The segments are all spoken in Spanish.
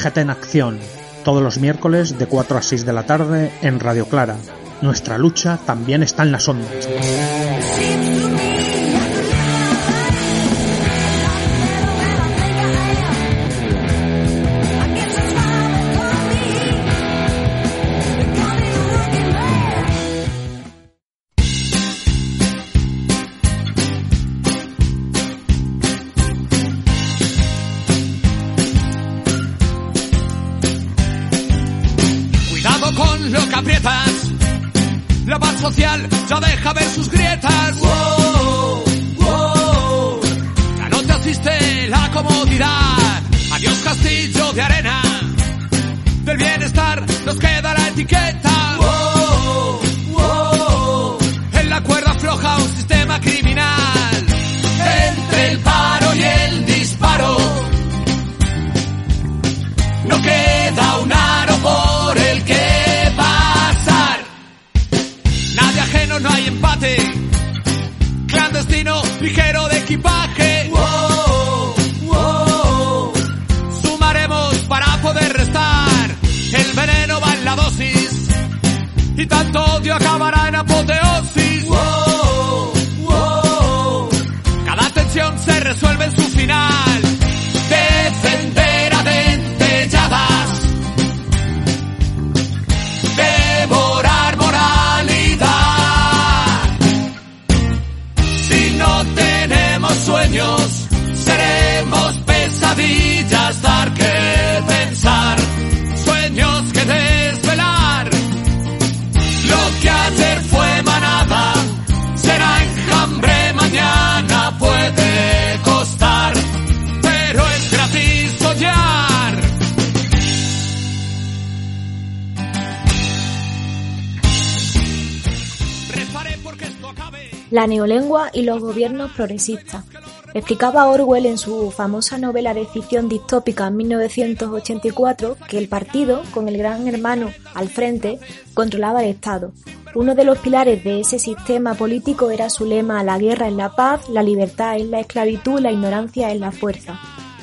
CGT en acción, todos los miércoles de 4 a 6 de la tarde en Radio Clara. Nuestra lucha también está en las ondas. Aprietas. La paz social ya deja ver sus grietas. Ligero de equipaje. Wow, wow. Sumaremos para poder restar. El veneno va en la dosis. Y tanto odio acabará en apoteosis. Wow. Cada tensión se resuelve en su final. Seremos pesadillas, dar que pensar. Sueños que desvelar. Lo que ayer fue manada, será enjambre mañana, puede costar, pero es gratis soñar. La neolengua y los gobiernos progresistas. Explicaba Orwell en su famosa novela de ficción distópica en 1984 que el partido, con el gran hermano al frente, controlaba el Estado. Uno de los pilares de ese sistema político era su lema La guerra es la paz, la libertad es la esclavitud, la ignorancia es la fuerza.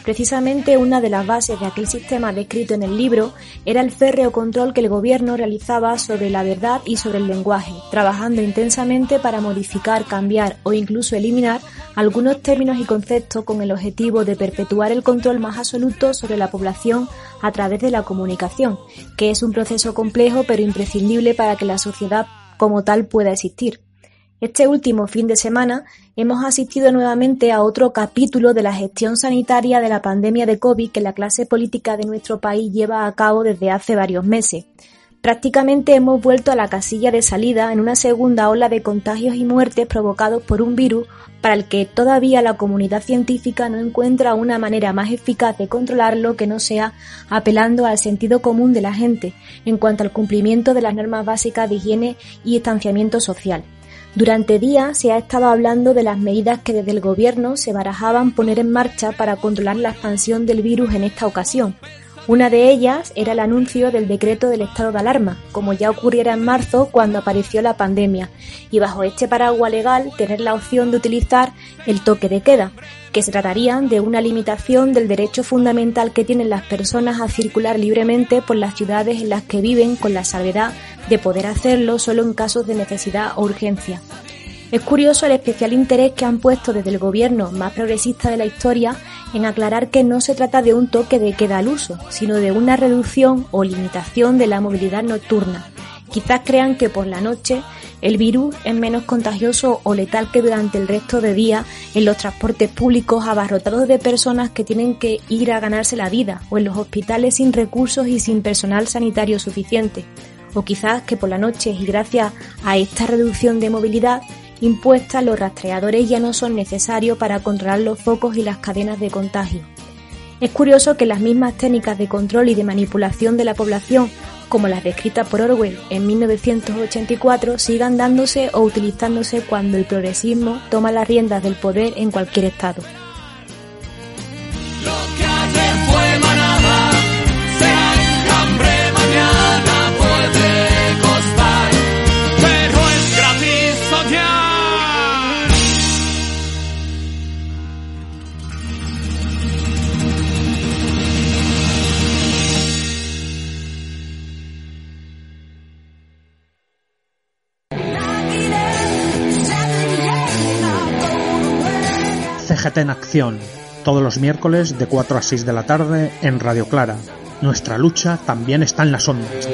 Precisamente una de las bases de aquel sistema descrito en el libro era el férreo control que el gobierno realizaba sobre la verdad y sobre el lenguaje, trabajando intensamente para modificar, cambiar o incluso eliminar algunos términos y conceptos con el objetivo de perpetuar el control más absoluto sobre la población a través de la comunicación, que es un proceso complejo pero imprescindible para que la sociedad como tal pueda existir. Este último fin de semana hemos asistido nuevamente a otro capítulo de la gestión sanitaria de la pandemia de COVID que la clase política de nuestro país lleva a cabo desde hace varios meses. Prácticamente hemos vuelto a la casilla de salida en una segunda ola de contagios y muertes provocados por un virus para el que todavía la comunidad científica no encuentra una manera más eficaz de controlarlo que no sea apelando al sentido común de la gente en cuanto al cumplimiento de las normas básicas de higiene y distanciamiento social. Durante días se ha estado hablando de las medidas que desde el gobierno se barajaban poner en marcha para controlar la expansión del virus en esta ocasión. Una de ellas era el anuncio del decreto del estado de alarma, como ya ocurriera en marzo cuando apareció la pandemia, y bajo este paraguas legal tener la opción de utilizar el toque de queda, que se trataría de una limitación del derecho fundamental que tienen las personas a circular libremente por las ciudades en las que viven con la salvedad de poder hacerlo solo en casos de necesidad o urgencia. Es curioso el especial interés que han puesto desde el gobierno más progresista de la historia en aclarar que no se trata de un toque de queda al uso, sino de una reducción o limitación de la movilidad nocturna. Quizás crean que por la noche el virus es menos contagioso o letal que durante el resto de día en los transportes públicos abarrotados de personas que tienen que ir a ganarse la vida o en los hospitales sin recursos y sin personal sanitario suficiente. O quizás que por la noche y gracias a esta reducción de movilidad impuesta los rastreadores ya no son necesarios para controlar los focos y las cadenas de contagio. Es curioso que las mismas técnicas de control y de manipulación de la población, como las descritas por Orwell en 1984, sigan dándose o utilizándose cuando el progresismo toma las riendas del poder en cualquier estado. CGT en acción, todos los miércoles de 4 a 6 de la tarde en Radio Clara. Nuestra lucha también está en las ondas.